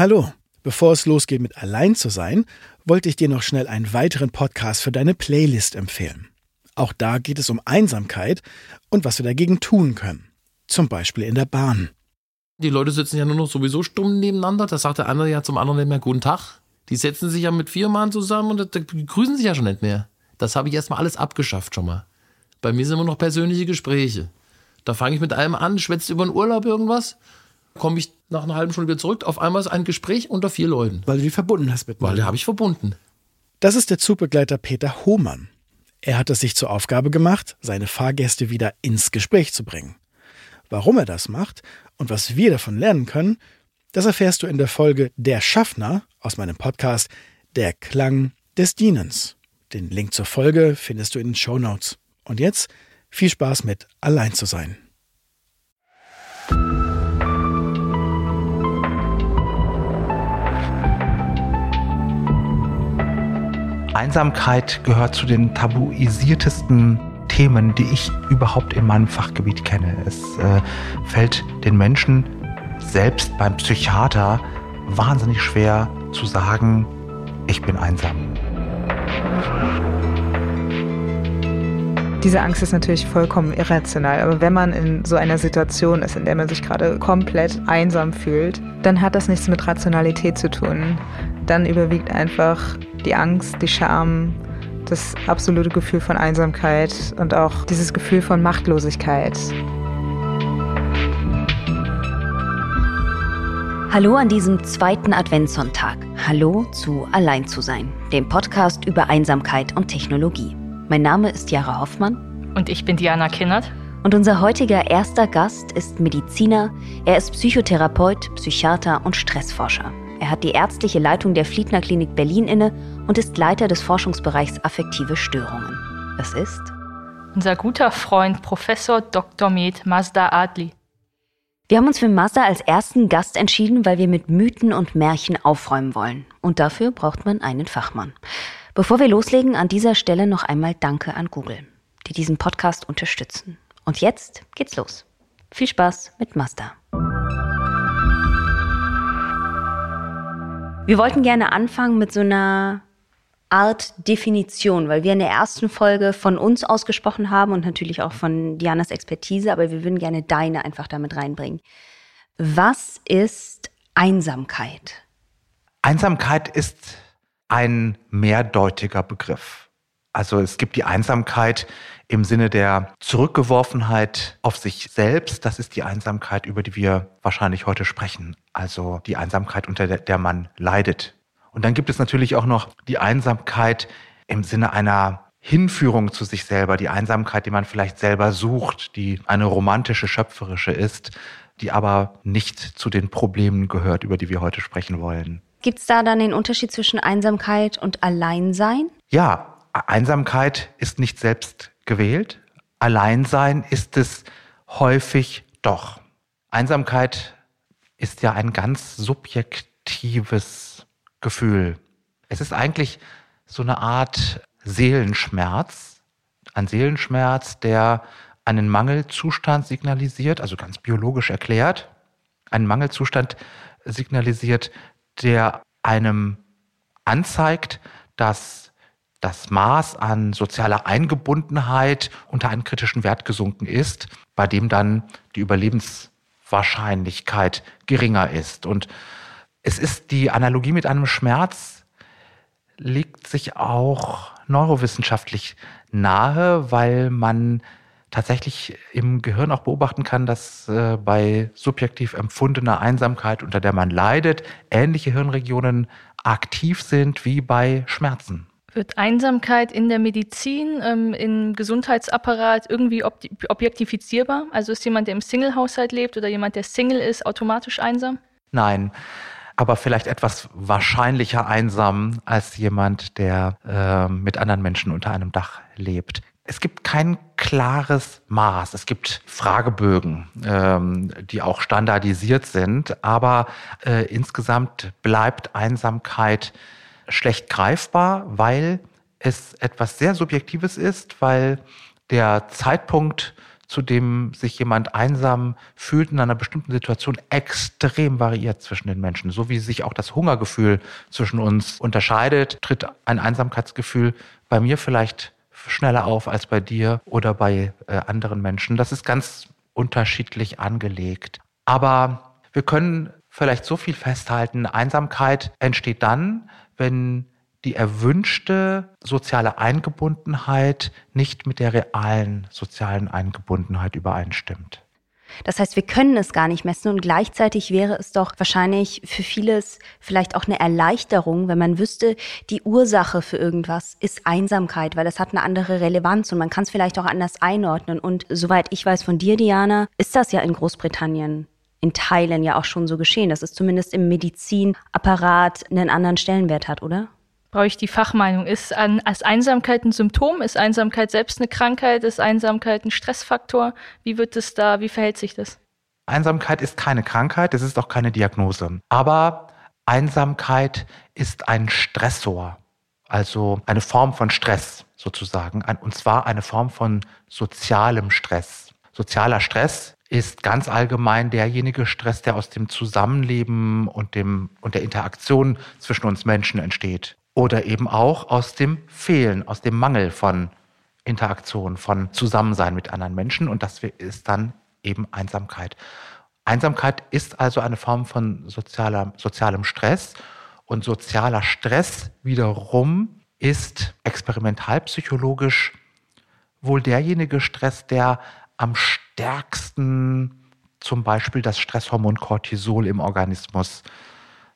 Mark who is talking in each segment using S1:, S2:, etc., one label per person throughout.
S1: Hallo, bevor es losgeht mit Allein zu sein, wollte ich dir noch schnell einen weiteren Podcast für deine Playlist empfehlen. Auch da geht es um Einsamkeit und was wir dagegen tun können. Zum Beispiel in der Bahn.
S2: Die Leute sitzen ja nur noch sowieso stumm nebeneinander. Da sagt der eine ja zum anderen nicht mehr Guten Tag. Die setzen sich ja mit vier Mann zusammen und grüßen sich ja schon nicht mehr. Das habe ich erstmal alles abgeschafft schon mal. Bei mir sind immer noch persönliche Gespräche. Da fange ich mit einem an, schwätzt über den Urlaub irgendwas, komme ich nach einer halben Stunde wieder zurück. Auf einmal ist ein Gespräch unter vier Leuten.
S1: Weil du die verbunden hast mit
S2: Weil die habe ich verbunden.
S1: Das ist der Zugbegleiter Peter Hohmann. Er hat es sich zur Aufgabe gemacht, seine Fahrgäste wieder ins Gespräch zu bringen. Warum er das macht und was wir davon lernen können, das erfährst du in der Folge Der Schaffner aus meinem Podcast Der Klang des Dienens. Den Link zur Folge findest du in den Show Notes. Und jetzt viel Spaß mit Allein zu sein.
S3: Einsamkeit gehört zu den tabuisiertesten Themen, die ich überhaupt in meinem Fachgebiet kenne. Es äh, fällt den Menschen selbst beim Psychiater wahnsinnig schwer zu sagen, ich bin einsam.
S4: Diese Angst ist natürlich vollkommen irrational, aber wenn man in so einer Situation ist, in der man sich gerade komplett einsam fühlt, dann hat das nichts mit Rationalität zu tun. Dann überwiegt einfach die Angst, die Scham, das absolute Gefühl von Einsamkeit und auch dieses Gefühl von Machtlosigkeit.
S5: Hallo an diesem zweiten Adventssonntag. Hallo zu Allein zu sein, dem Podcast über Einsamkeit und Technologie. Mein Name ist Jara Hoffmann.
S6: Und ich bin Diana Kinnert.
S5: Und unser heutiger erster Gast ist Mediziner. Er ist Psychotherapeut, Psychiater und Stressforscher. Er hat die ärztliche Leitung der Fliedner Klinik Berlin inne und ist Leiter des Forschungsbereichs affektive Störungen. Es ist
S6: unser guter Freund Professor Dr. Med Mazda Adli.
S5: Wir haben uns für Mazda als ersten Gast entschieden, weil wir mit Mythen und Märchen aufräumen wollen. Und dafür braucht man einen Fachmann. Bevor wir loslegen, an dieser Stelle noch einmal Danke an Google, die diesen Podcast unterstützen. Und jetzt geht's los. Viel Spaß mit Mazda. Wir wollten gerne anfangen mit so einer Art Definition, weil wir in der ersten Folge von uns ausgesprochen haben und natürlich auch von Dianas Expertise, aber wir würden gerne deine einfach damit reinbringen. Was ist Einsamkeit?
S3: Einsamkeit ist ein mehrdeutiger Begriff. Also es gibt die Einsamkeit im Sinne der Zurückgeworfenheit auf sich selbst. Das ist die Einsamkeit, über die wir wahrscheinlich heute sprechen. Also die Einsamkeit, unter der, der man leidet. Und dann gibt es natürlich auch noch die Einsamkeit im Sinne einer Hinführung zu sich selber, die Einsamkeit, die man vielleicht selber sucht, die eine romantische, schöpferische ist, die aber nicht zu den Problemen gehört, über die wir heute sprechen wollen.
S5: Gibt es da dann den Unterschied zwischen Einsamkeit und Alleinsein?
S3: Ja, Einsamkeit ist nicht selbst gewählt. Alleinsein ist es häufig doch. Einsamkeit ist ja ein ganz subjektives Gefühl. Es ist eigentlich so eine Art Seelenschmerz, ein Seelenschmerz, der einen Mangelzustand signalisiert, also ganz biologisch erklärt, einen Mangelzustand signalisiert, der einem anzeigt, dass das Maß an sozialer Eingebundenheit unter einen kritischen Wert gesunken ist, bei dem dann die Überlebenswahrscheinlichkeit geringer ist. Und es ist die Analogie mit einem Schmerz, liegt sich auch neurowissenschaftlich nahe, weil man tatsächlich im Gehirn auch beobachten kann, dass äh, bei subjektiv empfundener Einsamkeit, unter der man leidet, ähnliche Hirnregionen aktiv sind wie bei Schmerzen.
S6: Wird Einsamkeit in der Medizin, ähm, im Gesundheitsapparat irgendwie ob objektifizierbar? Also ist jemand, der im Single-Haushalt lebt oder jemand, der Single ist, automatisch einsam?
S3: Nein, aber vielleicht etwas wahrscheinlicher einsam als jemand, der äh, mit anderen Menschen unter einem Dach lebt. Es gibt kein klares Maß. Es gibt Fragebögen, ähm, die auch standardisiert sind, aber äh, insgesamt bleibt Einsamkeit schlecht greifbar, weil es etwas sehr Subjektives ist, weil der Zeitpunkt, zu dem sich jemand einsam fühlt in einer bestimmten Situation, extrem variiert zwischen den Menschen. So wie sich auch das Hungergefühl zwischen uns unterscheidet, tritt ein Einsamkeitsgefühl bei mir vielleicht schneller auf als bei dir oder bei äh, anderen Menschen. Das ist ganz unterschiedlich angelegt. Aber wir können vielleicht so viel festhalten, Einsamkeit entsteht dann, wenn die erwünschte soziale Eingebundenheit nicht mit der realen sozialen Eingebundenheit übereinstimmt.
S5: Das heißt, wir können es gar nicht messen und gleichzeitig wäre es doch wahrscheinlich für vieles vielleicht auch eine Erleichterung, wenn man wüsste, die Ursache für irgendwas ist Einsamkeit, weil das hat eine andere Relevanz und man kann es vielleicht auch anders einordnen. Und soweit ich weiß von dir, Diana, ist das ja in Großbritannien in Teilen ja auch schon so geschehen, dass es zumindest im Medizinapparat einen anderen Stellenwert hat, oder?
S6: brauche ich die Fachmeinung. Ist, an, ist Einsamkeit ein Symptom? Ist Einsamkeit selbst eine Krankheit? Ist Einsamkeit ein Stressfaktor? Wie wird es da, wie verhält sich das?
S3: Einsamkeit ist keine Krankheit, es ist auch keine Diagnose. Aber Einsamkeit ist ein Stressor, also eine Form von Stress sozusagen, und zwar eine Form von sozialem Stress. Sozialer Stress ist ganz allgemein derjenige Stress, der aus dem Zusammenleben und, dem, und der Interaktion zwischen uns Menschen entsteht oder eben auch aus dem Fehlen, aus dem Mangel von Interaktion, von Zusammensein mit anderen Menschen. Und das ist dann eben Einsamkeit. Einsamkeit ist also eine Form von sozialer, sozialem Stress. Und sozialer Stress wiederum ist experimentalpsychologisch wohl derjenige Stress, der am stärksten zum Beispiel das Stresshormon Cortisol im Organismus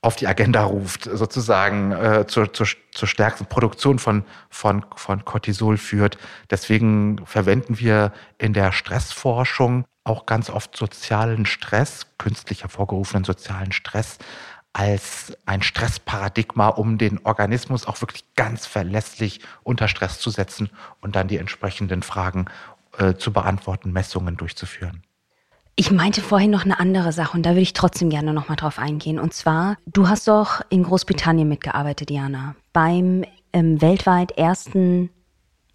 S3: auf die Agenda ruft, sozusagen äh, zur, zur, zur stärksten Produktion von, von, von Cortisol führt. Deswegen verwenden wir in der Stressforschung auch ganz oft sozialen Stress, künstlich hervorgerufenen sozialen Stress, als ein Stressparadigma, um den Organismus auch wirklich ganz verlässlich unter Stress zu setzen und dann die entsprechenden Fragen äh, zu beantworten, Messungen durchzuführen.
S5: Ich meinte vorhin noch eine andere Sache und da würde ich trotzdem gerne noch mal drauf eingehen. Und zwar, du hast doch in Großbritannien mitgearbeitet, Diana, beim ähm, weltweit ersten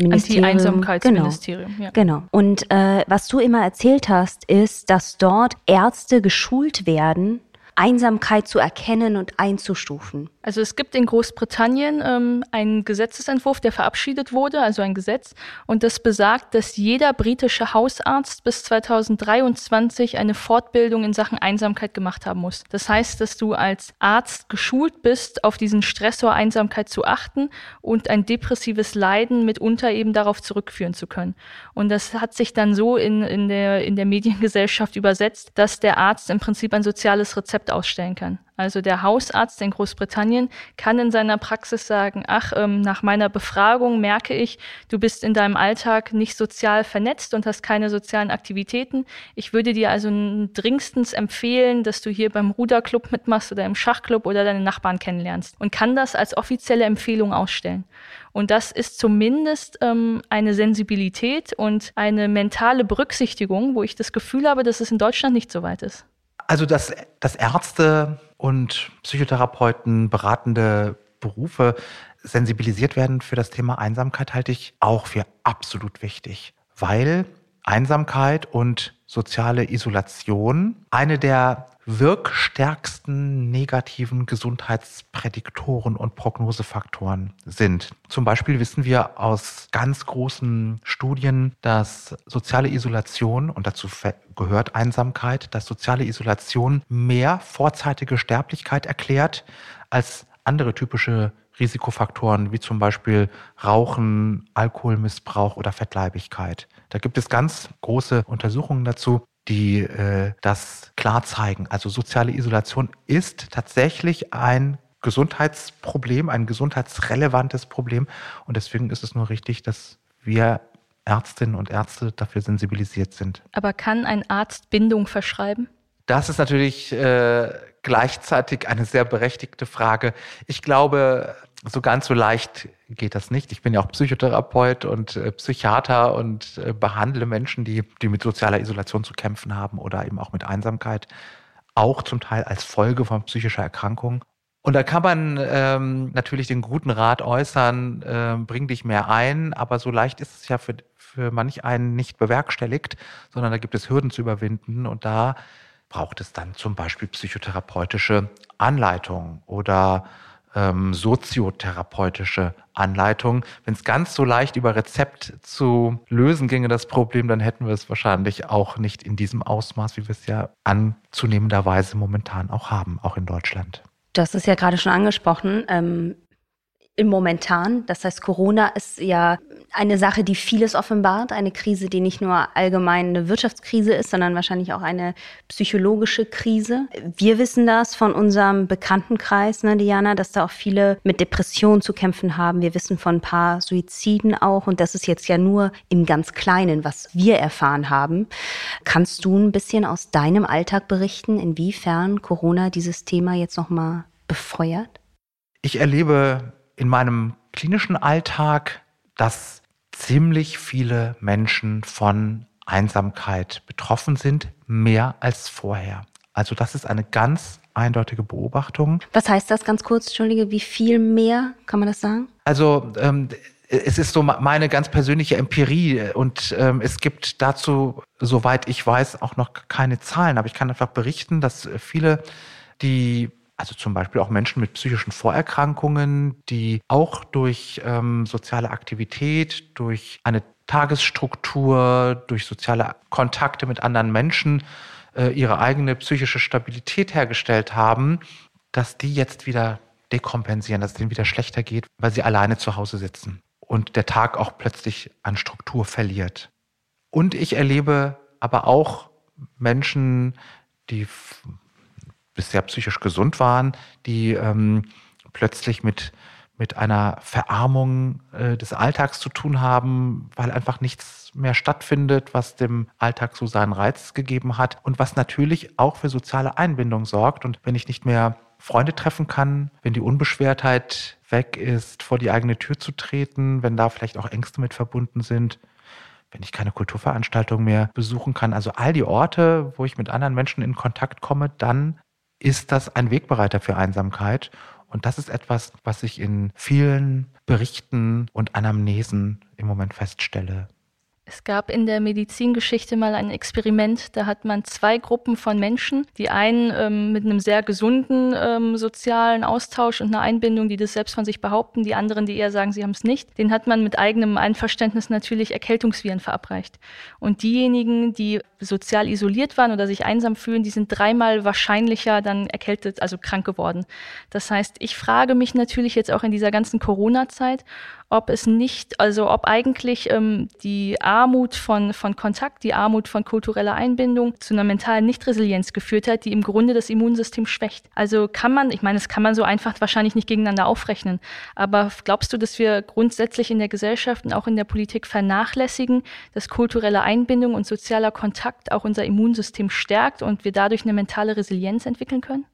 S6: Anti-Einsamkeitsministerium.
S5: Genau. Ja. genau. Und äh, was du immer erzählt hast, ist, dass dort Ärzte geschult werden, Einsamkeit zu erkennen und einzustufen.
S6: Also es gibt in Großbritannien ähm, einen Gesetzesentwurf, der verabschiedet wurde, also ein Gesetz, und das besagt, dass jeder britische Hausarzt bis 2023 eine Fortbildung in Sachen Einsamkeit gemacht haben muss. Das heißt, dass du als Arzt geschult bist, auf diesen Stressor Einsamkeit zu achten und ein depressives Leiden mitunter eben darauf zurückführen zu können. Und das hat sich dann so in, in, der, in der Mediengesellschaft übersetzt, dass der Arzt im Prinzip ein soziales Rezept ausstellen kann. Also der Hausarzt in Großbritannien kann in seiner Praxis sagen, ach, ähm, nach meiner Befragung merke ich, du bist in deinem Alltag nicht sozial vernetzt und hast keine sozialen Aktivitäten. Ich würde dir also dringendstens empfehlen, dass du hier beim Ruderclub mitmachst oder im Schachclub oder deine Nachbarn kennenlernst und kann das als offizielle Empfehlung ausstellen. Und das ist zumindest ähm, eine Sensibilität und eine mentale Berücksichtigung, wo ich das Gefühl habe, dass es in Deutschland nicht so weit ist.
S3: Also, dass, dass Ärzte und Psychotherapeuten, beratende Berufe sensibilisiert werden für das Thema Einsamkeit, halte ich auch für absolut wichtig, weil Einsamkeit und soziale Isolation eine der wirkstärksten negativen Gesundheitsprädiktoren und Prognosefaktoren sind. Zum Beispiel wissen wir aus ganz großen Studien, dass soziale Isolation, und dazu gehört Einsamkeit, dass soziale Isolation mehr vorzeitige Sterblichkeit erklärt als andere typische Risikofaktoren wie zum Beispiel Rauchen, Alkoholmissbrauch oder Fettleibigkeit. Da gibt es ganz große Untersuchungen dazu, die äh, das klar zeigen. Also soziale Isolation ist tatsächlich ein Gesundheitsproblem, ein gesundheitsrelevantes Problem. Und deswegen ist es nur richtig, dass wir Ärztinnen und Ärzte dafür sensibilisiert sind.
S6: Aber kann ein Arzt Bindung verschreiben?
S3: Das ist natürlich äh, gleichzeitig eine sehr berechtigte Frage. Ich glaube, so ganz so leicht geht das nicht. Ich bin ja auch Psychotherapeut und äh, Psychiater und äh, behandle Menschen, die, die mit sozialer Isolation zu kämpfen haben oder eben auch mit Einsamkeit, auch zum Teil als Folge von psychischer Erkrankung. Und da kann man ähm, natürlich den guten Rat äußern, äh, bring dich mehr ein, aber so leicht ist es ja für, für manch einen nicht bewerkstelligt, sondern da gibt es Hürden zu überwinden und da braucht es dann zum Beispiel psychotherapeutische Anleitung oder ähm, soziotherapeutische Anleitung. Wenn es ganz so leicht über Rezept zu lösen ginge, das Problem, dann hätten wir es wahrscheinlich auch nicht in diesem Ausmaß, wie wir es ja anzunehmenderweise momentan auch haben, auch in Deutschland.
S5: Hast es ja gerade schon angesprochen. Ähm, momentan. Das heißt, Corona ist ja eine Sache, die vieles offenbart. Eine Krise, die nicht nur allgemein eine Wirtschaftskrise ist, sondern wahrscheinlich auch eine psychologische Krise. Wir wissen das von unserem Bekanntenkreis, ne, Diana, dass da auch viele mit Depressionen zu kämpfen haben. Wir wissen von ein paar Suiziden auch. Und das ist jetzt ja nur im ganz Kleinen, was wir erfahren haben. Kannst du ein bisschen aus deinem Alltag berichten, inwiefern Corona dieses Thema jetzt nochmal befeuert?
S3: Ich erlebe in meinem klinischen Alltag, dass ziemlich viele Menschen von Einsamkeit betroffen sind, mehr als vorher. Also das ist eine ganz eindeutige Beobachtung.
S5: Was heißt das ganz kurz, Entschuldige, wie viel mehr, kann man das sagen?
S3: Also ähm, es ist so meine ganz persönliche Empirie und ähm, es gibt dazu, soweit ich weiß, auch noch keine Zahlen, aber ich kann einfach berichten, dass viele, die also zum Beispiel auch Menschen mit psychischen Vorerkrankungen, die auch durch ähm, soziale Aktivität, durch eine Tagesstruktur, durch soziale Kontakte mit anderen Menschen äh, ihre eigene psychische Stabilität hergestellt haben, dass die jetzt wieder dekompensieren, dass es denen wieder schlechter geht, weil sie alleine zu Hause sitzen und der Tag auch plötzlich an Struktur verliert. Und ich erlebe aber auch Menschen, die bisher psychisch gesund waren, die ähm, plötzlich mit, mit einer Verarmung äh, des Alltags zu tun haben, weil einfach nichts mehr stattfindet, was dem Alltag so seinen Reiz gegeben hat und was natürlich auch für soziale Einbindung sorgt. Und wenn ich nicht mehr Freunde treffen kann, wenn die Unbeschwertheit weg ist, vor die eigene Tür zu treten, wenn da vielleicht auch Ängste mit verbunden sind, wenn ich keine Kulturveranstaltung mehr besuchen kann, also all die Orte, wo ich mit anderen Menschen in Kontakt komme, dann ist das ein Wegbereiter für Einsamkeit. Und das ist etwas, was ich in vielen Berichten und Anamnesen im Moment feststelle.
S6: Es gab in der Medizingeschichte mal ein Experiment, da hat man zwei Gruppen von Menschen, die einen ähm, mit einem sehr gesunden ähm, sozialen Austausch und einer Einbindung, die das selbst von sich behaupten, die anderen, die eher sagen, sie haben es nicht, den hat man mit eigenem Einverständnis natürlich Erkältungsviren verabreicht. Und diejenigen, die sozial isoliert waren oder sich einsam fühlen, die sind dreimal wahrscheinlicher dann erkältet, also krank geworden. Das heißt, ich frage mich natürlich jetzt auch in dieser ganzen Corona-Zeit, ob es nicht, also ob eigentlich ähm, die Armut von, von Kontakt, die Armut von kultureller Einbindung zu einer mentalen Nichtresilienz geführt hat, die im Grunde das Immunsystem schwächt. Also kann man, ich meine, das kann man so einfach wahrscheinlich nicht gegeneinander aufrechnen, aber glaubst du, dass wir grundsätzlich in der Gesellschaft und auch in der Politik vernachlässigen, dass kulturelle Einbindung und sozialer Kontakt auch unser Immunsystem stärkt und wir dadurch eine mentale Resilienz entwickeln können?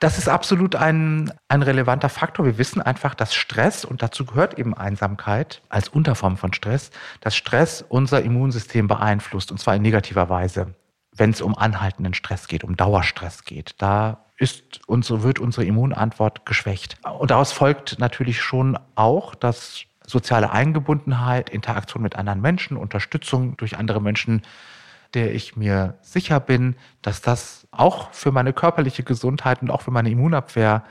S3: Das ist absolut ein, ein relevanter Faktor. Wir wissen einfach, dass Stress, und dazu gehört eben Einsamkeit als Unterform von Stress, dass Stress unser Immunsystem beeinflusst, und zwar in negativer Weise. Wenn es um anhaltenden Stress geht, um Dauerstress geht, da ist unsere, wird unsere Immunantwort geschwächt. Und daraus folgt natürlich schon auch, dass soziale Eingebundenheit, Interaktion mit anderen Menschen, Unterstützung durch andere Menschen der ich mir sicher bin, dass das auch für meine körperliche Gesundheit und auch für meine Immunabwehr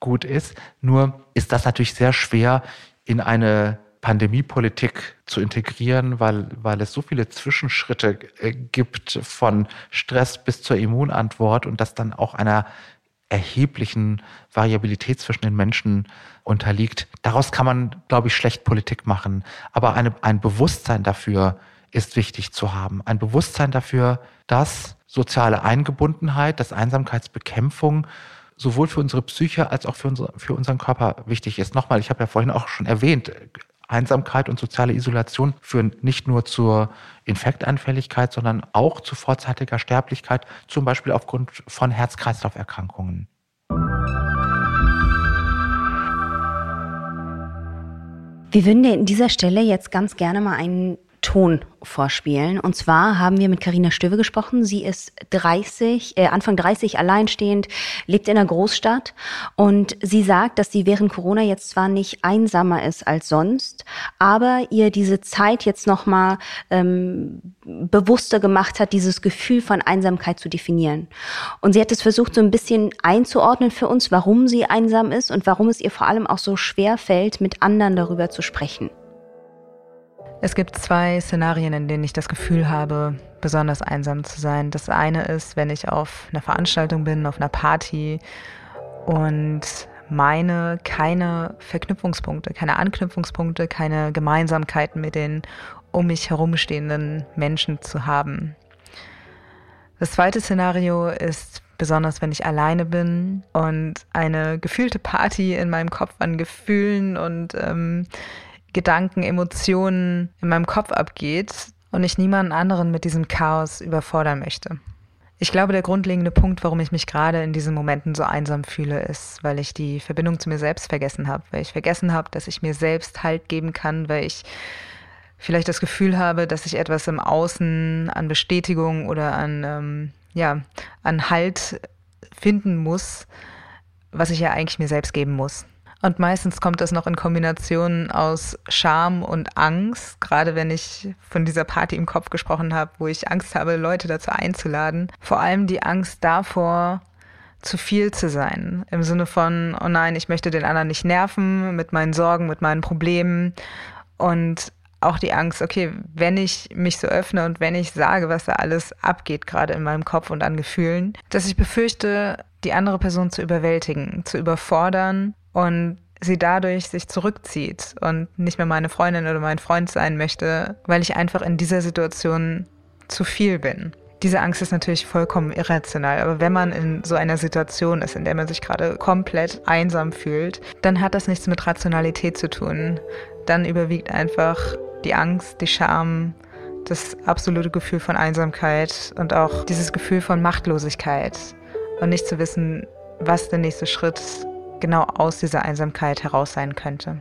S3: gut ist. Nur ist das natürlich sehr schwer in eine Pandemiepolitik zu integrieren, weil, weil es so viele Zwischenschritte äh, gibt von Stress bis zur Immunantwort und das dann auch einer erheblichen Variabilität zwischen den Menschen unterliegt. Daraus kann man, glaube ich, schlecht Politik machen. Aber eine, ein Bewusstsein dafür, ist wichtig zu haben. Ein Bewusstsein dafür, dass soziale Eingebundenheit, dass Einsamkeitsbekämpfung sowohl für unsere Psyche als auch für, unsere, für unseren Körper wichtig ist. Nochmal, ich habe ja vorhin auch schon erwähnt, Einsamkeit und soziale Isolation führen nicht nur zur Infektanfälligkeit, sondern auch zu vorzeitiger Sterblichkeit, zum Beispiel aufgrund von Herz-Kreislauf-Erkrankungen.
S5: Wir würden dir in dieser Stelle jetzt ganz gerne mal einen Ton vorspielen. Und zwar haben wir mit Karina Stöwe gesprochen. Sie ist 30, äh, Anfang 30, alleinstehend, lebt in einer Großstadt und sie sagt, dass sie während Corona jetzt zwar nicht einsamer ist als sonst, aber ihr diese Zeit jetzt nochmal ähm, bewusster gemacht hat, dieses Gefühl von Einsamkeit zu definieren. Und sie hat es versucht, so ein bisschen einzuordnen für uns, warum sie einsam ist und warum es ihr vor allem auch so schwer fällt, mit anderen darüber zu sprechen.
S4: Es gibt zwei Szenarien, in denen ich das Gefühl habe, besonders einsam zu sein. Das eine ist, wenn ich auf einer Veranstaltung bin, auf einer Party und meine keine Verknüpfungspunkte, keine Anknüpfungspunkte, keine Gemeinsamkeiten mit den um mich herumstehenden Menschen zu haben. Das zweite Szenario ist besonders, wenn ich alleine bin und eine gefühlte Party in meinem Kopf an Gefühlen und ähm, Gedanken, Emotionen in meinem Kopf abgeht und ich niemanden anderen mit diesem Chaos überfordern möchte. Ich glaube, der grundlegende Punkt, warum ich mich gerade in diesen Momenten so einsam fühle, ist, weil ich die Verbindung zu mir selbst vergessen habe, weil ich vergessen habe, dass ich mir selbst Halt geben kann, weil ich vielleicht das Gefühl habe, dass ich etwas im Außen an Bestätigung oder an, ähm, ja, an Halt finden muss, was ich ja eigentlich mir selbst geben muss. Und meistens kommt das noch in Kombination aus Scham und Angst, gerade wenn ich von dieser Party im Kopf gesprochen habe, wo ich Angst habe, Leute dazu einzuladen. Vor allem die Angst davor, zu viel zu sein. Im Sinne von, oh nein, ich möchte den anderen nicht nerven mit meinen Sorgen, mit meinen Problemen. Und auch die Angst, okay, wenn ich mich so öffne und wenn ich sage, was da alles abgeht, gerade in meinem Kopf und an Gefühlen, dass ich befürchte, die andere Person zu überwältigen, zu überfordern und sie dadurch sich zurückzieht und nicht mehr meine Freundin oder mein Freund sein möchte, weil ich einfach in dieser Situation zu viel bin. Diese Angst ist natürlich vollkommen irrational, aber wenn man in so einer Situation ist, in der man sich gerade komplett einsam fühlt, dann hat das nichts mit Rationalität zu tun. Dann überwiegt einfach die Angst, die Scham, das absolute Gefühl von Einsamkeit und auch dieses Gefühl von Machtlosigkeit und nicht zu wissen, was der nächste Schritt genau aus dieser Einsamkeit heraus sein könnte.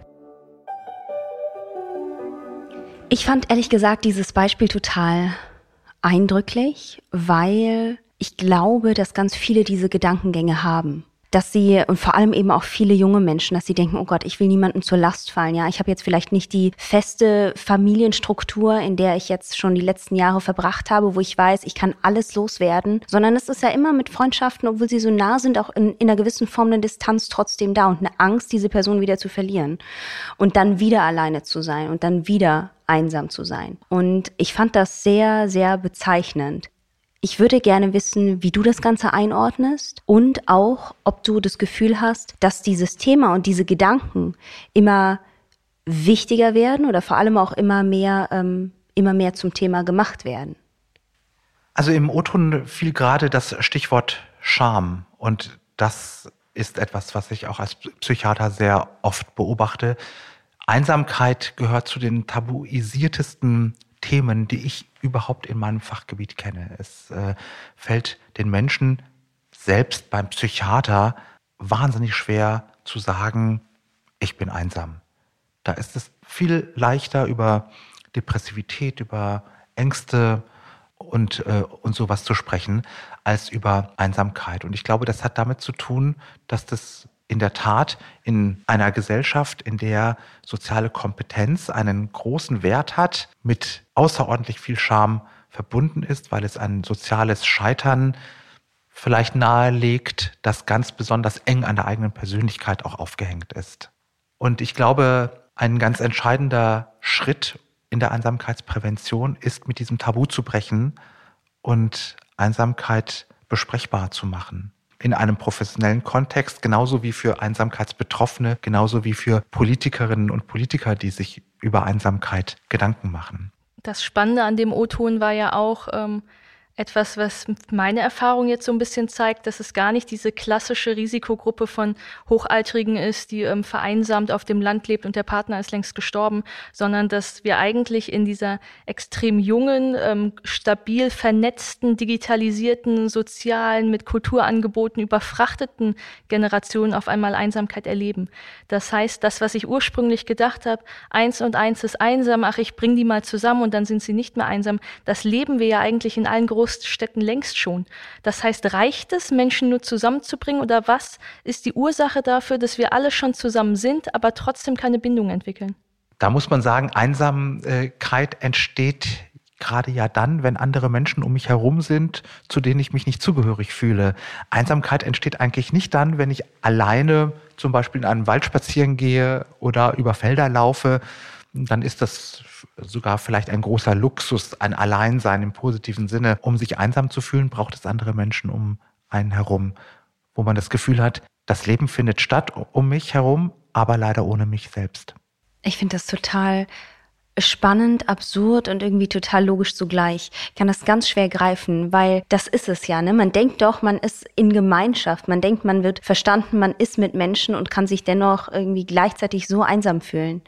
S5: Ich fand ehrlich gesagt dieses Beispiel total eindrücklich, weil ich glaube, dass ganz viele diese Gedankengänge haben dass sie und vor allem eben auch viele junge Menschen, dass sie denken, oh Gott, ich will niemandem zur Last fallen. Ja, ich habe jetzt vielleicht nicht die feste Familienstruktur, in der ich jetzt schon die letzten Jahre verbracht habe, wo ich weiß, ich kann alles loswerden, sondern es ist ja immer mit Freundschaften, obwohl sie so nah sind, auch in, in einer gewissen Form eine Distanz trotzdem da und eine Angst, diese Person wieder zu verlieren und dann wieder alleine zu sein und dann wieder einsam zu sein. Und ich fand das sehr, sehr bezeichnend. Ich würde gerne wissen, wie du das Ganze einordnest und auch, ob du das Gefühl hast, dass dieses Thema und diese Gedanken immer wichtiger werden oder vor allem auch immer mehr, ähm, immer mehr zum Thema gemacht werden.
S3: Also im O-Ton fiel gerade das Stichwort Scham und das ist etwas, was ich auch als Psychiater sehr oft beobachte. Einsamkeit gehört zu den tabuisiertesten Themen, die ich überhaupt in meinem Fachgebiet kenne. Es äh, fällt den Menschen selbst beim Psychiater wahnsinnig schwer zu sagen, ich bin einsam. Da ist es viel leichter über Depressivität, über Ängste und, äh, und sowas zu sprechen, als über Einsamkeit. Und ich glaube, das hat damit zu tun, dass das in der Tat in einer Gesellschaft, in der soziale Kompetenz einen großen Wert hat, mit außerordentlich viel Scham verbunden ist, weil es ein soziales Scheitern vielleicht nahelegt, das ganz besonders eng an der eigenen Persönlichkeit auch aufgehängt ist. Und ich glaube, ein ganz entscheidender Schritt in der Einsamkeitsprävention ist, mit diesem Tabu zu brechen und Einsamkeit besprechbar zu machen in einem professionellen Kontext, genauso wie für Einsamkeitsbetroffene, genauso wie für Politikerinnen und Politiker, die sich über Einsamkeit Gedanken machen.
S6: Das Spannende an dem O-Ton war ja auch, ähm, etwas, was meine Erfahrung jetzt so ein bisschen zeigt, dass es gar nicht diese klassische Risikogruppe von Hochaltrigen ist, die ähm, vereinsamt auf dem Land lebt und der Partner ist längst gestorben, sondern dass wir eigentlich in dieser extrem jungen, ähm, stabil vernetzten, digitalisierten, sozialen, mit Kulturangeboten überfrachteten Generation auf einmal Einsamkeit erleben. Das heißt, das, was ich ursprünglich gedacht habe, eins und eins ist einsam, ach, ich bring die mal zusammen und dann sind sie nicht mehr einsam, das leben wir ja eigentlich in allen großen Großstädten längst schon. Das heißt, reicht es, Menschen nur zusammenzubringen oder was ist die Ursache dafür, dass wir alle schon zusammen sind, aber trotzdem keine Bindung entwickeln?
S3: Da muss man sagen, Einsamkeit entsteht gerade ja dann, wenn andere Menschen um mich herum sind, zu denen ich mich nicht zugehörig fühle. Einsamkeit entsteht eigentlich nicht dann, wenn ich alleine zum Beispiel in einem Wald spazieren gehe oder über Felder laufe. Dann ist das sogar vielleicht ein großer Luxus, ein Alleinsein im positiven Sinne. Um sich einsam zu fühlen, braucht es andere Menschen um einen herum, wo man das Gefühl hat, das Leben findet statt um mich herum, aber leider ohne mich selbst.
S5: Ich finde das total spannend, absurd und irgendwie total logisch zugleich. Ich kann das ganz schwer greifen, weil das ist es ja. Ne? Man denkt doch, man ist in Gemeinschaft. Man denkt, man wird verstanden, man ist mit Menschen und kann sich dennoch irgendwie gleichzeitig so einsam fühlen.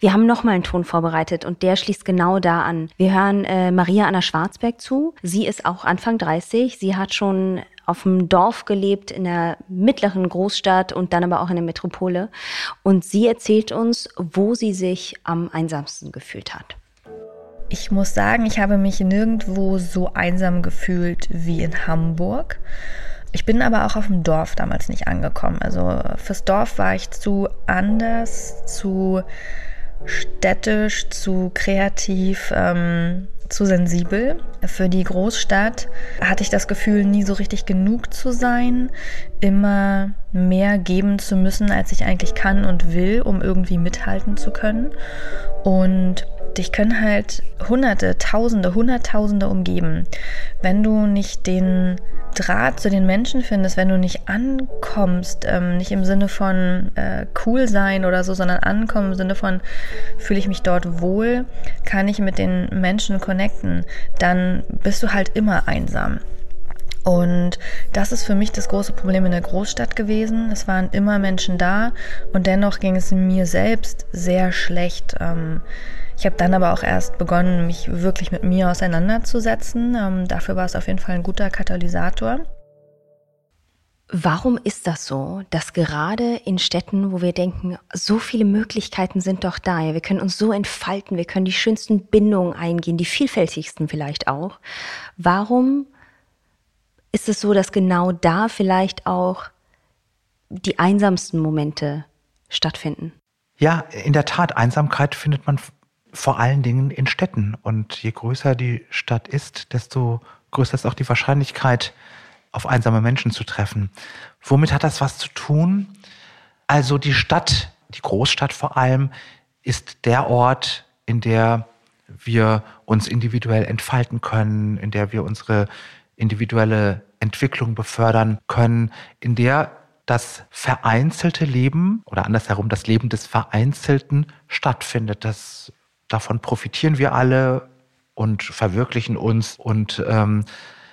S5: Wir haben noch mal einen Ton vorbereitet und der schließt genau da an. Wir hören äh, Maria Anna Schwarzberg zu. Sie ist auch Anfang 30. Sie hat schon auf dem Dorf gelebt, in der mittleren Großstadt und dann aber auch in der Metropole. Und sie erzählt uns, wo sie sich am einsamsten gefühlt hat.
S7: Ich muss sagen, ich habe mich nirgendwo so einsam gefühlt wie in Hamburg. Ich bin aber auch auf dem Dorf damals nicht angekommen. Also fürs Dorf war ich zu anders, zu städtisch, zu kreativ. Ähm, zu sensibel. Für die Großstadt hatte ich das Gefühl, nie so richtig genug zu sein, immer mehr geben zu müssen, als ich eigentlich kann und will, um irgendwie mithalten zu können. Und dich können halt Hunderte, Tausende, Hunderttausende umgeben. Wenn du nicht den Draht zu den Menschen findest, wenn du nicht ankommst, ähm, nicht im Sinne von äh, cool sein oder so, sondern ankommen im Sinne von fühle ich mich dort wohl, kann ich mit den Menschen connecten, dann bist du halt immer einsam. Und das ist für mich das große Problem in der Großstadt gewesen. Es waren immer Menschen da und dennoch ging es mir selbst sehr schlecht. Ähm, ich habe dann aber auch erst begonnen, mich wirklich mit mir auseinanderzusetzen. Ähm, dafür war es auf jeden Fall ein guter Katalysator.
S5: Warum ist das so, dass gerade in Städten, wo wir denken, so viele Möglichkeiten sind doch da, ja, wir können uns so entfalten, wir können die schönsten Bindungen eingehen, die vielfältigsten vielleicht auch. Warum ist es so, dass genau da vielleicht auch die einsamsten Momente stattfinden?
S3: Ja, in der Tat, Einsamkeit findet man vor allen Dingen in Städten. Und je größer die Stadt ist, desto größer ist auch die Wahrscheinlichkeit, auf einsame Menschen zu treffen. Womit hat das was zu tun? Also die Stadt, die Großstadt vor allem, ist der Ort, in der wir uns individuell entfalten können, in der wir unsere individuelle Entwicklung befördern können, in der das vereinzelte Leben oder andersherum das Leben des Vereinzelten stattfindet. Das davon profitieren wir alle und verwirklichen uns. Und ähm,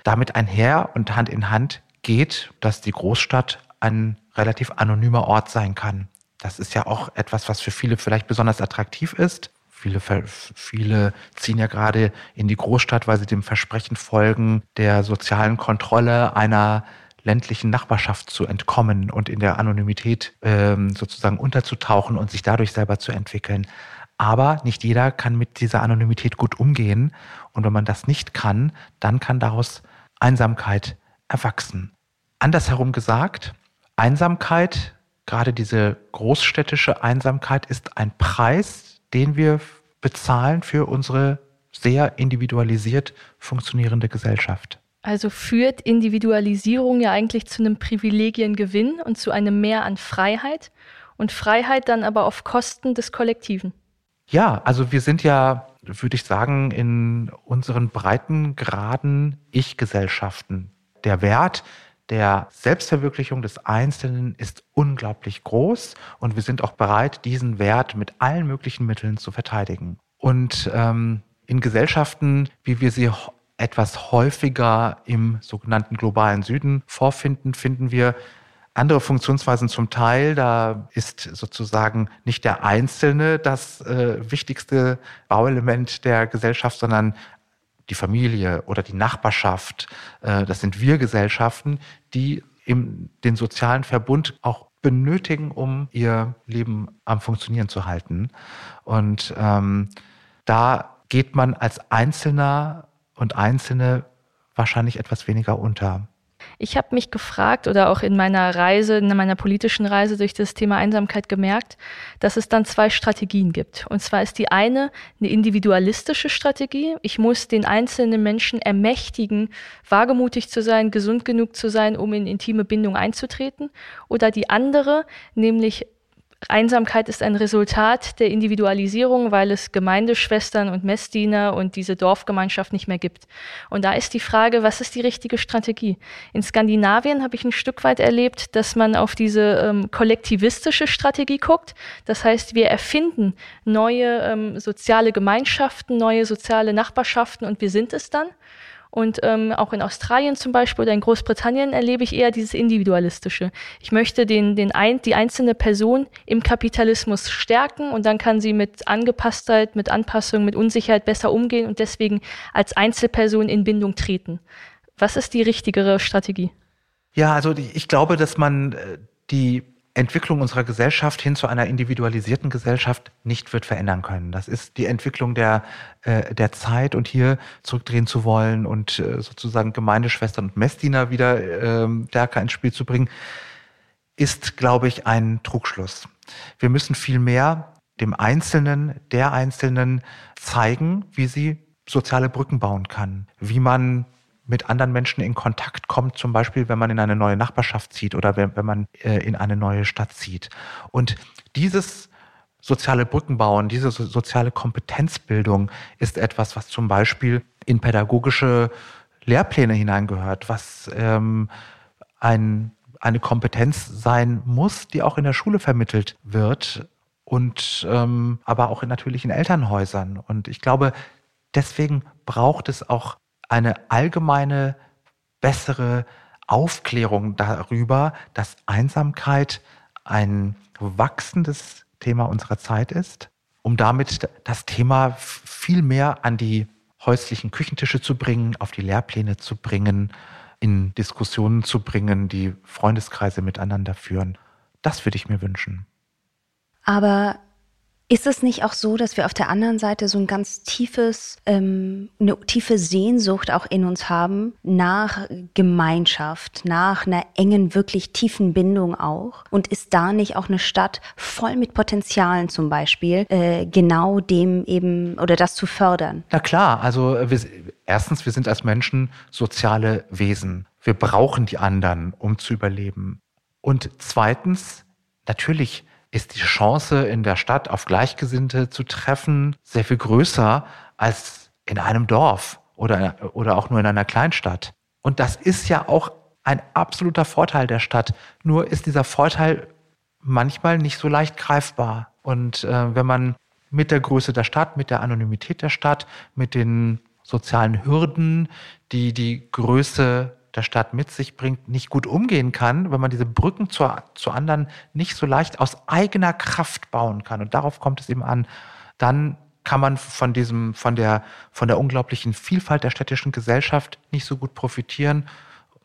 S3: damit einher und Hand in Hand geht, dass die Großstadt ein relativ anonymer Ort sein kann. Das ist ja auch etwas, was für viele vielleicht besonders attraktiv ist. Viele, viele ziehen ja gerade in die Großstadt, weil sie dem Versprechen folgen, der sozialen Kontrolle einer ländlichen Nachbarschaft zu entkommen und in der Anonymität ähm, sozusagen unterzutauchen und sich dadurch selber zu entwickeln. Aber nicht jeder kann mit dieser Anonymität gut umgehen. Und wenn man das nicht kann, dann kann daraus Einsamkeit erwachsen. Andersherum gesagt, Einsamkeit, gerade diese großstädtische Einsamkeit, ist ein Preis, den wir bezahlen für unsere sehr individualisiert funktionierende Gesellschaft.
S6: Also führt Individualisierung ja eigentlich zu einem Privilegiengewinn und zu einem Mehr an Freiheit und Freiheit dann aber auf Kosten des Kollektiven.
S3: Ja, also wir sind ja, würde ich sagen, in unseren Breitengraden Ich-Gesellschaften. Der Wert der Selbstverwirklichung des Einzelnen ist unglaublich groß und wir sind auch bereit, diesen Wert mit allen möglichen Mitteln zu verteidigen. Und ähm, in Gesellschaften, wie wir sie etwas häufiger im sogenannten globalen Süden vorfinden, finden wir andere Funktionsweisen zum Teil. Da ist sozusagen nicht der Einzelne das äh, wichtigste Bauelement der Gesellschaft, sondern die Familie oder die Nachbarschaft. Äh, das sind wir Gesellschaften, die im, den sozialen Verbund auch benötigen, um ihr Leben am Funktionieren zu halten. Und ähm, da geht man als Einzelner und Einzelne wahrscheinlich etwas weniger unter.
S6: Ich habe mich gefragt oder auch in meiner Reise, in meiner politischen Reise durch das Thema Einsamkeit gemerkt, dass es dann zwei Strategien gibt. Und zwar ist die eine eine individualistische Strategie. Ich muss den einzelnen Menschen ermächtigen, wagemutig zu sein, gesund genug zu sein, um in intime Bindung einzutreten. Oder die andere, nämlich Einsamkeit ist ein Resultat der Individualisierung, weil es Gemeindeschwestern und Messdiener und diese Dorfgemeinschaft nicht mehr gibt. Und da ist die Frage, was ist die richtige Strategie? In Skandinavien habe ich ein Stück weit erlebt, dass man auf diese ähm, kollektivistische Strategie guckt. Das heißt, wir erfinden neue ähm, soziale Gemeinschaften, neue soziale Nachbarschaften und wir sind es dann. Und ähm, auch in Australien zum Beispiel oder in Großbritannien erlebe ich eher dieses Individualistische. Ich möchte den, den ein, die einzelne Person im Kapitalismus stärken und dann kann sie mit Angepasstheit, mit Anpassung, mit Unsicherheit besser umgehen und deswegen als Einzelperson in Bindung treten. Was ist die richtigere Strategie?
S3: Ja, also ich glaube, dass man äh, die Entwicklung unserer Gesellschaft hin zu einer individualisierten Gesellschaft nicht wird verändern können. Das ist die Entwicklung der, äh, der Zeit und hier zurückdrehen zu wollen und äh, sozusagen Gemeindeschwestern und Messdiener wieder äh, stärker ins Spiel zu bringen, ist, glaube ich, ein Trugschluss. Wir müssen vielmehr dem Einzelnen, der Einzelnen zeigen, wie sie soziale Brücken bauen kann, wie man mit anderen Menschen in Kontakt kommt, zum Beispiel, wenn man in eine neue Nachbarschaft zieht oder wenn, wenn man äh, in eine neue Stadt zieht. Und dieses soziale Brückenbauen, diese so, soziale Kompetenzbildung ist etwas, was zum Beispiel in pädagogische Lehrpläne hineingehört, was ähm, ein, eine Kompetenz sein muss, die auch in der Schule vermittelt wird und ähm, aber auch in, natürlich in Elternhäusern. Und ich glaube, deswegen braucht es auch eine allgemeine, bessere Aufklärung darüber, dass Einsamkeit ein wachsendes Thema unserer Zeit ist, um damit das Thema viel mehr an die häuslichen Küchentische zu bringen, auf die Lehrpläne zu bringen, in Diskussionen zu bringen, die Freundeskreise miteinander führen. Das würde ich mir wünschen.
S5: Aber ist es nicht auch so, dass wir auf der anderen Seite so ein ganz tiefes, ähm, eine tiefe Sehnsucht auch in uns haben nach Gemeinschaft, nach einer engen, wirklich tiefen Bindung auch? Und ist da nicht auch eine Stadt voll mit Potenzialen zum Beispiel, äh, genau dem eben oder das zu fördern?
S3: Na klar, also wir, erstens, wir sind als Menschen soziale Wesen. Wir brauchen die anderen, um zu überleben. Und zweitens, natürlich ist die Chance in der Stadt auf Gleichgesinnte zu treffen sehr viel größer als in einem Dorf oder, oder auch nur in einer Kleinstadt. Und das ist ja auch ein absoluter Vorteil der Stadt. Nur ist dieser Vorteil manchmal nicht so leicht greifbar. Und äh, wenn man mit der Größe der Stadt, mit der Anonymität der Stadt, mit den sozialen Hürden, die die Größe der Stadt mit sich bringt, nicht gut umgehen kann, wenn man diese Brücken zu, zu anderen nicht so leicht aus eigener Kraft bauen kann. Und darauf kommt es eben an. Dann kann man von diesem, von der, von der unglaublichen Vielfalt der städtischen Gesellschaft nicht so gut profitieren,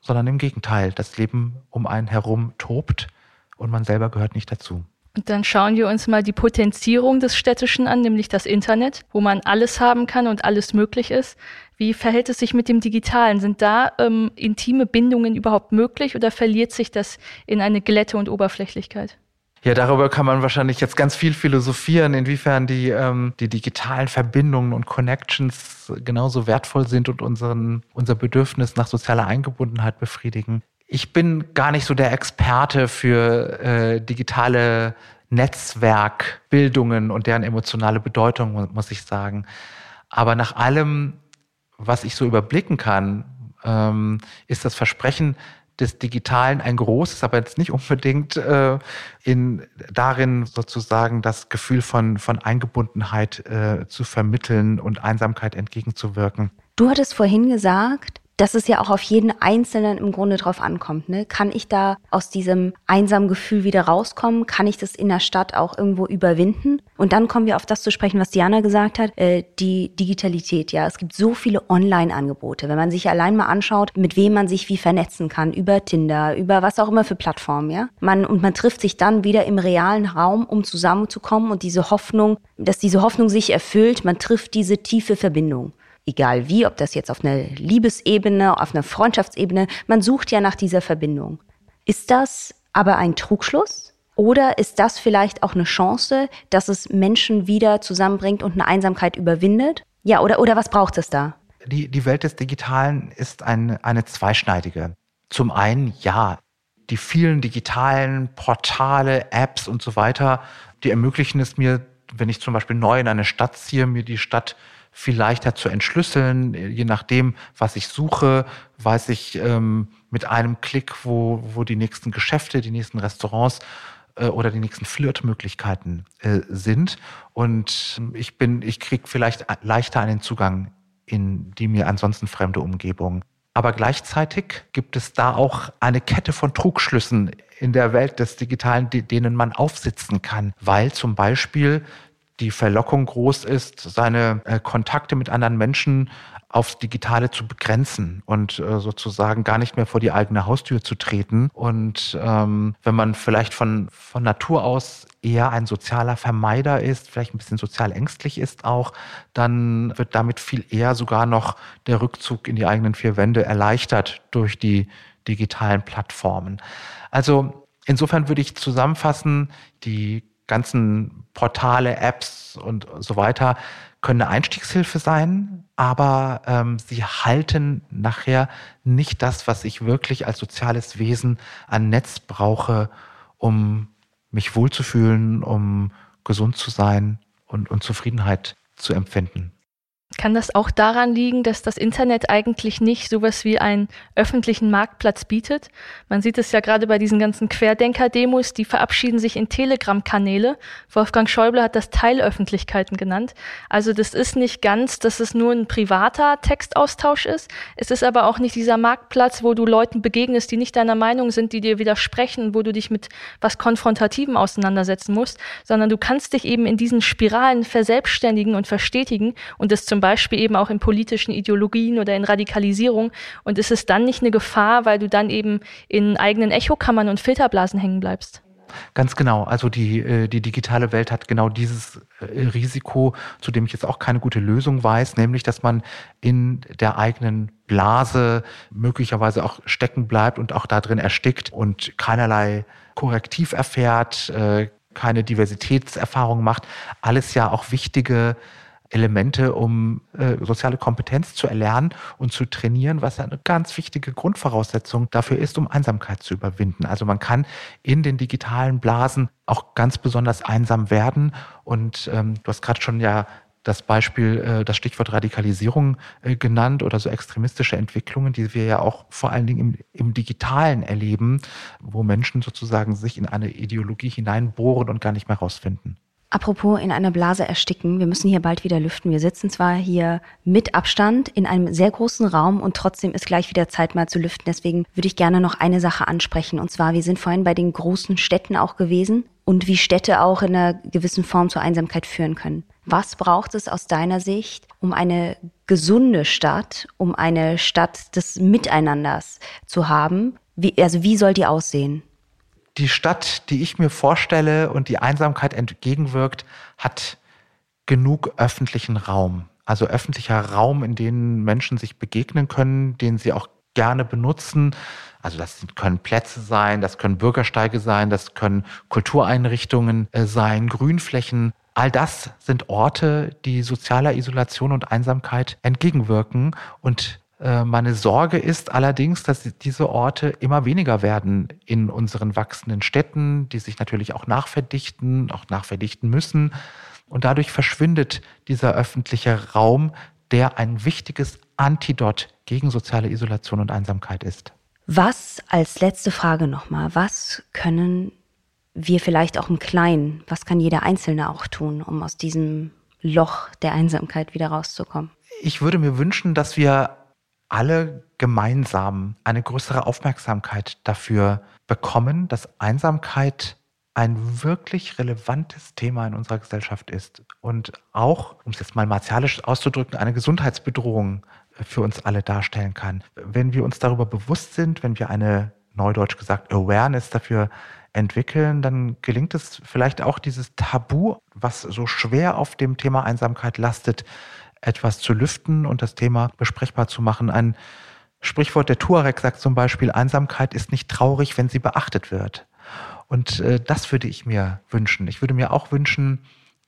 S3: sondern im Gegenteil. Das Leben um einen herum tobt und man selber gehört nicht dazu.
S6: Und dann schauen wir uns mal die Potenzierung des Städtischen an, nämlich das Internet, wo man alles haben kann und alles möglich ist. Wie verhält es sich mit dem Digitalen? Sind da ähm, intime Bindungen überhaupt möglich oder verliert sich das in eine Glätte und Oberflächlichkeit?
S3: Ja, darüber kann man wahrscheinlich jetzt ganz viel philosophieren, inwiefern die, ähm, die digitalen Verbindungen und Connections genauso wertvoll sind und unseren, unser Bedürfnis nach sozialer Eingebundenheit befriedigen. Ich bin gar nicht so der Experte für äh, digitale Netzwerkbildungen und deren emotionale Bedeutung, muss ich sagen. Aber nach allem, was ich so überblicken kann, ähm, ist das Versprechen des Digitalen ein großes, aber jetzt nicht unbedingt äh, in darin sozusagen das Gefühl von, von Eingebundenheit äh, zu vermitteln und Einsamkeit entgegenzuwirken.
S5: Du hattest vorhin gesagt, dass es ja auch auf jeden Einzelnen im Grunde drauf ankommt. Ne? Kann ich da aus diesem einsamen Gefühl wieder rauskommen? Kann ich das in der Stadt auch irgendwo überwinden? Und dann kommen wir auf das zu sprechen, was Diana gesagt hat, äh, die Digitalität. Ja, es gibt so viele Online-Angebote. Wenn man sich allein mal anschaut, mit wem man sich wie vernetzen kann, über Tinder, über was auch immer für Plattformen, ja. Man, und man trifft sich dann wieder im realen Raum, um zusammenzukommen und diese Hoffnung, dass diese Hoffnung sich erfüllt, man trifft diese tiefe Verbindung egal wie, ob das jetzt auf einer Liebesebene, auf einer Freundschaftsebene, man sucht ja nach dieser Verbindung. Ist das aber ein Trugschluss? Oder ist das vielleicht auch eine Chance, dass es Menschen wieder zusammenbringt und eine Einsamkeit überwindet? Ja, oder, oder was braucht es da?
S3: Die, die Welt des Digitalen ist ein, eine zweischneidige. Zum einen, ja, die vielen digitalen Portale, Apps und so weiter, die ermöglichen es mir, wenn ich zum Beispiel neu in eine Stadt ziehe, mir die Stadt viel leichter zu entschlüsseln. Je nachdem, was ich suche, weiß ich ähm, mit einem Klick, wo, wo die nächsten Geschäfte, die nächsten Restaurants äh, oder die nächsten Flirtmöglichkeiten äh, sind. Und ich bin, ich kriege vielleicht leichter einen Zugang in die mir ansonsten fremde Umgebung. Aber gleichzeitig gibt es da auch eine Kette von Trugschlüssen in der Welt des Digitalen, denen man aufsitzen kann, weil zum Beispiel die Verlockung groß ist, seine äh, Kontakte mit anderen Menschen aufs Digitale zu begrenzen und äh, sozusagen gar nicht mehr vor die eigene Haustür zu treten. Und ähm, wenn man vielleicht von, von Natur aus eher ein sozialer Vermeider ist, vielleicht ein bisschen sozial ängstlich ist auch, dann wird damit viel eher sogar noch der Rückzug in die eigenen vier Wände erleichtert durch die digitalen Plattformen. Also insofern würde ich zusammenfassen, die ganzen Portale, Apps und so weiter können eine Einstiegshilfe sein, aber ähm, sie halten nachher nicht das, was ich wirklich als soziales Wesen an Netz brauche, um mich wohlzufühlen, um gesund zu sein und, und Zufriedenheit zu empfinden.
S6: Kann das auch daran liegen, dass das Internet eigentlich nicht sowas wie einen öffentlichen Marktplatz bietet? Man sieht es ja gerade bei diesen ganzen Querdenker-Demos, die verabschieden sich in Telegram-Kanäle. Wolfgang Schäuble hat das Teilöffentlichkeiten genannt. Also das ist nicht ganz, dass es nur ein privater Textaustausch ist. Es ist aber auch nicht dieser Marktplatz, wo du Leuten begegnest, die nicht deiner Meinung sind, die dir widersprechen, wo du dich mit was Konfrontativem auseinandersetzen musst, sondern du kannst dich eben in diesen Spiralen verselbstständigen und verstetigen und das zum zum Beispiel eben auch in politischen Ideologien oder in Radikalisierung. Und ist es dann nicht eine Gefahr, weil du dann eben in eigenen Echokammern und Filterblasen hängen bleibst?
S3: Ganz genau. Also die, äh, die digitale Welt hat genau dieses äh, Risiko, zu dem ich jetzt auch keine gute Lösung weiß, nämlich dass man in der eigenen Blase möglicherweise auch stecken bleibt und auch da drin erstickt und keinerlei Korrektiv erfährt, äh, keine Diversitätserfahrung macht. Alles ja auch wichtige Elemente, um äh, soziale Kompetenz zu erlernen und zu trainieren, was eine ganz wichtige Grundvoraussetzung dafür ist, um Einsamkeit zu überwinden. Also man kann in den digitalen Blasen auch ganz besonders einsam werden. Und ähm, du hast gerade schon ja das Beispiel, äh, das Stichwort Radikalisierung äh, genannt oder so extremistische Entwicklungen, die wir ja auch vor allen Dingen im, im Digitalen erleben, wo Menschen sozusagen sich in eine Ideologie hineinbohren und gar nicht mehr rausfinden.
S5: Apropos in einer Blase ersticken, wir müssen hier bald wieder lüften. Wir sitzen zwar hier mit Abstand in einem sehr großen Raum und trotzdem ist gleich wieder Zeit mal zu lüften. Deswegen würde ich gerne noch eine Sache ansprechen. Und zwar, wir sind vorhin bei den großen Städten auch gewesen und wie Städte auch in einer gewissen Form zur Einsamkeit führen können. Was braucht es aus deiner Sicht, um eine gesunde Stadt, um eine Stadt des Miteinanders zu haben? Wie, also wie soll die aussehen?
S3: Die Stadt, die ich mir vorstelle und die Einsamkeit entgegenwirkt, hat genug öffentlichen Raum. Also öffentlicher Raum, in dem Menschen sich begegnen können, den sie auch gerne benutzen. Also das können Plätze sein, das können Bürgersteige sein, das können Kultureinrichtungen äh, sein, Grünflächen. All das sind Orte, die sozialer Isolation und Einsamkeit entgegenwirken und meine Sorge ist allerdings, dass diese Orte immer weniger werden in unseren wachsenden Städten, die sich natürlich auch nachverdichten, auch nachverdichten müssen. Und dadurch verschwindet dieser öffentliche Raum, der ein wichtiges Antidot gegen soziale Isolation und Einsamkeit ist.
S5: Was als letzte Frage nochmal, was können wir vielleicht auch im Kleinen, was kann jeder Einzelne auch tun, um aus diesem Loch der Einsamkeit wieder rauszukommen?
S3: Ich würde mir wünschen, dass wir alle gemeinsam eine größere Aufmerksamkeit dafür bekommen, dass Einsamkeit ein wirklich relevantes Thema in unserer Gesellschaft ist und auch, um es jetzt mal martialisch auszudrücken, eine Gesundheitsbedrohung für uns alle darstellen kann. Wenn wir uns darüber bewusst sind, wenn wir eine, neudeutsch gesagt, Awareness dafür entwickeln, dann gelingt es vielleicht auch dieses Tabu, was so schwer auf dem Thema Einsamkeit lastet, etwas zu lüften und das Thema besprechbar zu machen. Ein Sprichwort der Tuareg sagt zum Beispiel, Einsamkeit ist nicht traurig, wenn sie beachtet wird. Und äh, das würde ich mir wünschen. Ich würde mir auch wünschen,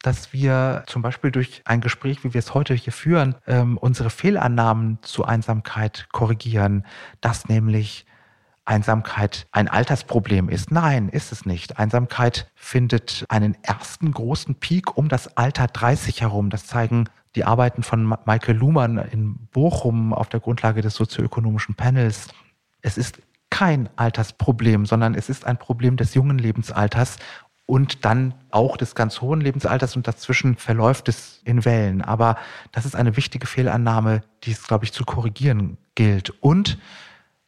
S3: dass wir zum Beispiel durch ein Gespräch, wie wir es heute hier führen, ähm, unsere Fehlannahmen zu Einsamkeit korrigieren, dass nämlich Einsamkeit ein Altersproblem ist. Nein, ist es nicht. Einsamkeit findet einen ersten großen Peak um das Alter 30 herum. Das zeigen die Arbeiten von Michael Luhmann in Bochum auf der Grundlage des sozioökonomischen Panels. Es ist kein Altersproblem, sondern es ist ein Problem des jungen Lebensalters und dann auch des ganz hohen Lebensalters und dazwischen verläuft es in Wellen. Aber das ist eine wichtige Fehlannahme, die es, glaube ich, zu korrigieren gilt. Und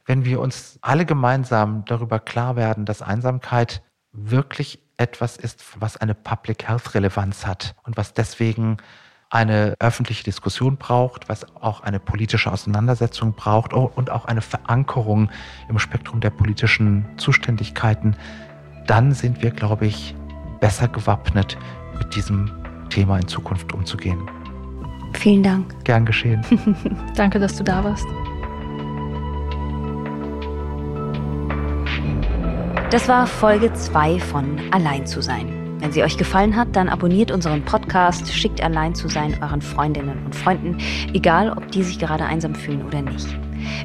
S3: wenn wir uns alle gemeinsam darüber klar werden, dass Einsamkeit wirklich etwas ist, was eine Public Health Relevanz hat und was deswegen eine öffentliche Diskussion braucht, was auch eine politische Auseinandersetzung braucht und auch eine Verankerung im Spektrum der politischen Zuständigkeiten, dann sind wir, glaube ich, besser gewappnet, mit diesem Thema in Zukunft umzugehen.
S5: Vielen Dank.
S3: Gern geschehen.
S6: Danke, dass du da warst.
S5: Das war Folge 2 von Allein zu sein. Wenn sie euch gefallen hat, dann abonniert unseren Podcast, schickt allein zu sein euren Freundinnen und Freunden, egal ob die sich gerade einsam fühlen oder nicht.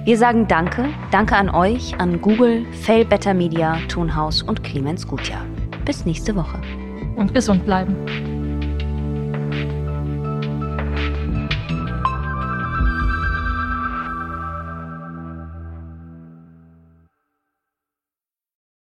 S5: Wir sagen Danke, danke an euch, an Google, Fail Better Media, Tonhaus und Clemens Gutjahr. Bis nächste Woche.
S6: Und gesund bleiben.